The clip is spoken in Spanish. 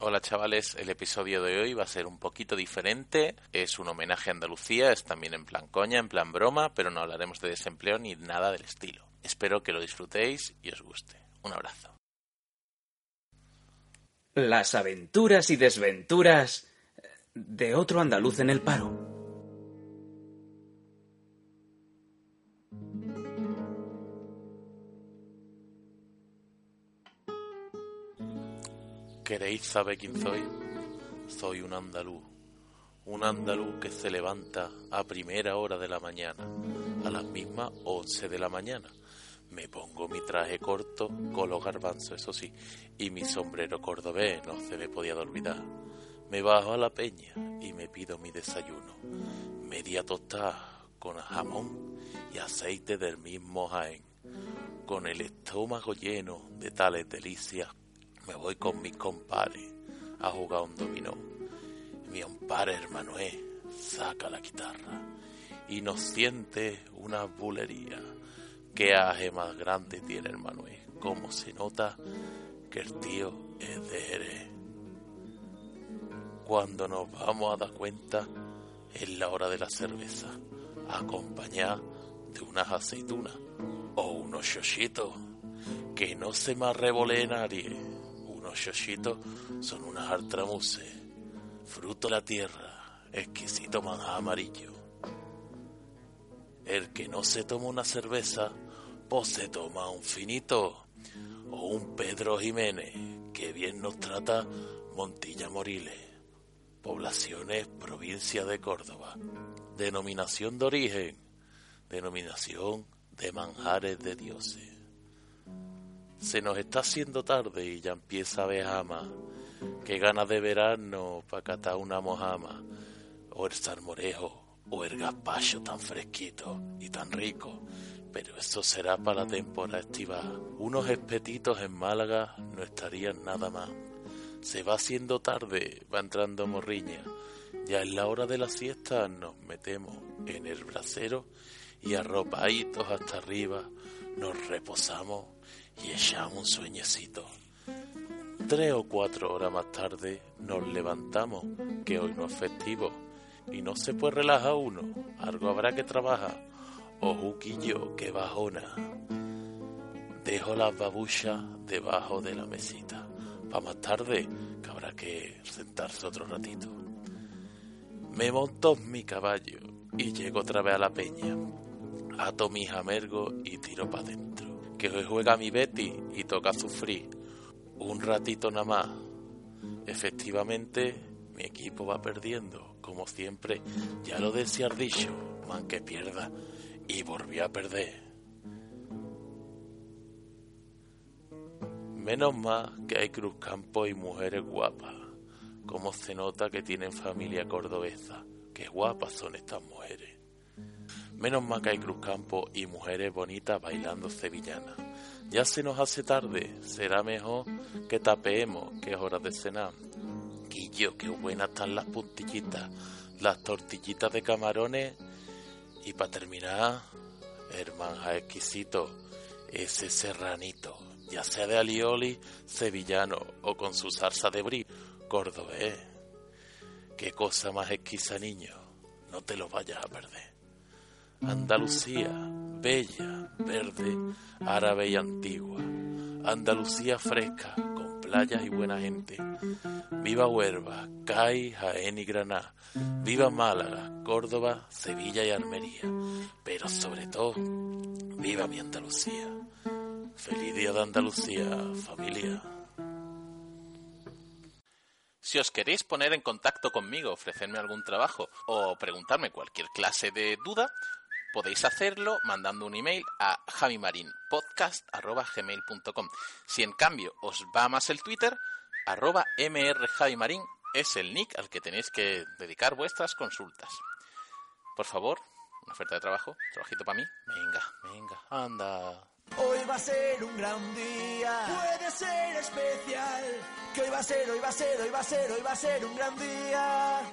Hola chavales, el episodio de hoy va a ser un poquito diferente. Es un homenaje a Andalucía, es también en plan coña, en plan broma, pero no hablaremos de desempleo ni nada del estilo. Espero que lo disfrutéis y os guste. Un abrazo. Las aventuras y desventuras de otro andaluz en el paro. ¿Queréis saber quién soy? Soy un andaluz, un andaluz que se levanta a primera hora de la mañana, a las mismas once de la mañana. Me pongo mi traje corto con los garbanzos, eso sí, y mi sombrero cordobés, no se me podía olvidar. Me bajo a la peña y me pido mi desayuno, media tostada con jamón y aceite del mismo Jaén, con el estómago lleno de tales delicias me voy con mis compadres a jugar un dominó. Mi compadre Hermanoé saca la guitarra y nos siente una bulería. Qué aje más grande tiene Hermanoé. Cómo se nota que el tío es de Jerez. Cuando nos vamos a dar cuenta es la hora de la cerveza, acompañada de unas aceitunas o unos chochitos. Que no se me arrebole nadie los son unas artramuses, fruto de la tierra, exquisito manjar amarillo. El que no se toma una cerveza, pues se toma un finito o un Pedro Jiménez, que bien nos trata Montilla Moriles, poblaciones, provincia de Córdoba, denominación de origen, denominación de manjares de dioses. Se nos está haciendo tarde y ya empieza a ver jama. Qué ganas de verano para catar una mojama. O el salmorejo, o el gazpacho tan fresquito y tan rico. Pero eso será para la temporada estival. Unos espetitos en Málaga no estarían nada más. Se va haciendo tarde, va entrando morriña. Ya es la hora de la siesta nos metemos en el brasero y arropaditos hasta arriba nos reposamos y echamos un sueñecito. Tres o cuatro horas más tarde nos levantamos, que hoy no es festivo, y no se puede relajar uno, algo habrá que trabajar, o Juquillo que bajona. Dejo las babuchas debajo de la mesita, para más tarde que habrá que sentarse otro ratito. Me monto mi caballo y llego otra vez a la peña, ato mi jamergo y tiro para adentro que hoy juega mi Betty y toca sufrir un ratito nada más. Efectivamente, mi equipo va perdiendo, como siempre, ya lo decía dicho, man que pierda, y volvió a perder. Menos más que hay cruzcampos y mujeres guapas, como se nota que tienen familia cordobesa, que guapas son estas mujeres. Menos mal que hay cruzcampo y mujeres bonitas bailando sevillanas. Ya se nos hace tarde, será mejor que tapeemos, que es hora de cenar. Guillo, qué buenas están las puntillitas, las tortillitas de camarones. Y para terminar, hermanja exquisito, ese serranito, ya sea de alioli, sevillano o con su salsa de brie, cordobés. Qué cosa más exquisa, niño, no te lo vayas a perder. Andalucía, bella, verde, árabe y antigua. Andalucía fresca, con playas y buena gente. Viva Huerva, CAI, Jaén y Granada. Viva Málaga, Córdoba, Sevilla y Almería. Pero sobre todo, viva mi Andalucía. Feliz día de Andalucía, familia. Si os queréis poner en contacto conmigo, ofrecerme algún trabajo o preguntarme cualquier clase de duda, podéis hacerlo mandando un email a javimarinpodcast.gmail.com. Si en cambio os va más el Twitter, arroba mrjavimarín es el nick al que tenéis que dedicar vuestras consultas. Por favor, una oferta de trabajo, trabajito para mí. Venga, venga, anda. Hoy va a ser un gran día, puede ser especial. Que hoy va a ser, hoy va a ser, hoy va a ser, hoy va a ser un gran día.